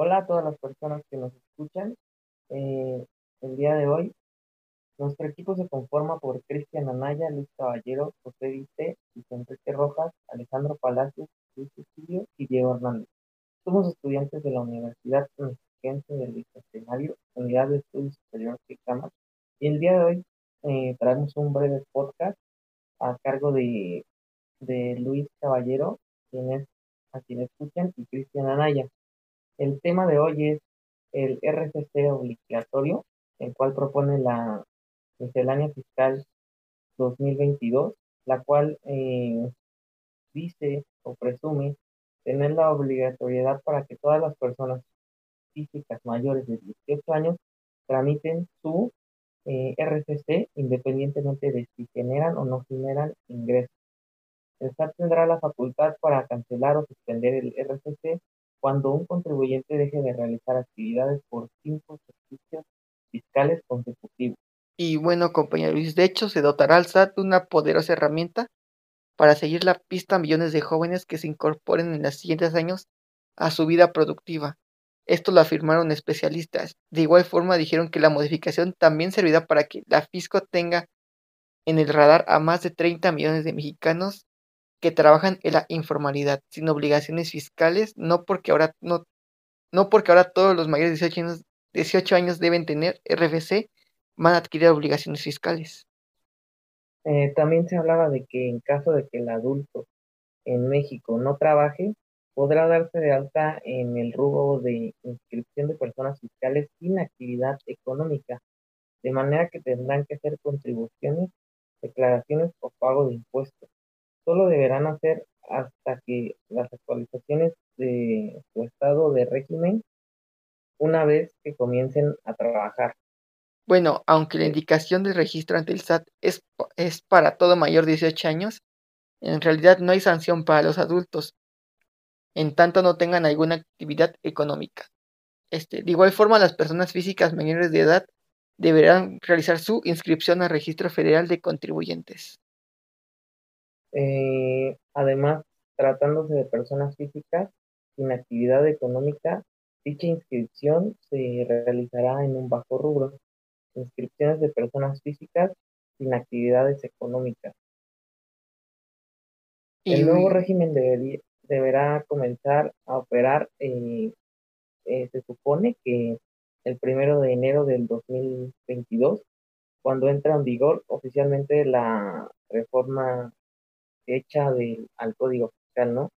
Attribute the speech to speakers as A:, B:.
A: Hola a todas las personas que nos escuchan. Eh, el día de hoy, nuestro equipo se conforma por Cristian Anaya, Luis Caballero, José Viste, Enrique Rojas, Alejandro Palacios, Luis Cecilio y Diego Hernández. Somos estudiantes de la Universidad Mexiquense del Bicentenario, Unidad de Estudios Superiores de Cama, y el día de hoy eh, traemos un breve podcast a cargo de, de Luis Caballero, quien es a quien escuchan, y Cristian Anaya. El tema de hoy es el RCC obligatorio, el cual propone la miscelánea fiscal 2022, la cual eh, dice o presume tener la obligatoriedad para que todas las personas físicas mayores de 18 años tramiten su eh, independientemente de si generan o no generan ingresos. El SAT tendrá la facultad para cancelar o suspender el RCC cuando un contribuyente deje de realizar actividades por cinco ejercicios fiscales consecutivos.
B: Y bueno, compañero Luis, de hecho se dotará al SAT de una poderosa herramienta para seguir la pista a millones de jóvenes que se incorporen en los siguientes años a su vida productiva. Esto lo afirmaron especialistas. De igual forma dijeron que la modificación también servirá para que la Fisco tenga en el radar a más de 30 millones de mexicanos que trabajan en la informalidad, sin obligaciones fiscales, no porque ahora, no, no porque ahora todos los mayores de 18 años, 18 años deben tener RFC, van a adquirir obligaciones fiscales.
A: Eh, también se hablaba de que en caso de que el adulto en México no trabaje, podrá darse de alta en el rubro de inscripción de personas fiscales sin actividad económica, de manera que tendrán que hacer contribuciones, declaraciones o pago de impuestos solo deberán hacer hasta que las actualizaciones de su estado de régimen una vez que comiencen a trabajar.
B: Bueno, aunque la indicación del registro ante el SAT es, es para todo mayor de 18 años, en realidad no hay sanción para los adultos, en tanto no tengan alguna actividad económica. Este, de igual forma, las personas físicas mayores de edad deberán realizar su inscripción al Registro Federal de Contribuyentes.
A: Eh, además, tratándose de personas físicas sin actividad económica, dicha inscripción se realizará en un bajo rubro, inscripciones de personas físicas sin actividades económicas. El nuevo régimen deberá comenzar a operar, eh, eh, se supone que el primero de enero del 2022, cuando entra en vigor oficialmente la reforma hecha del, al código fiscal, ¿no?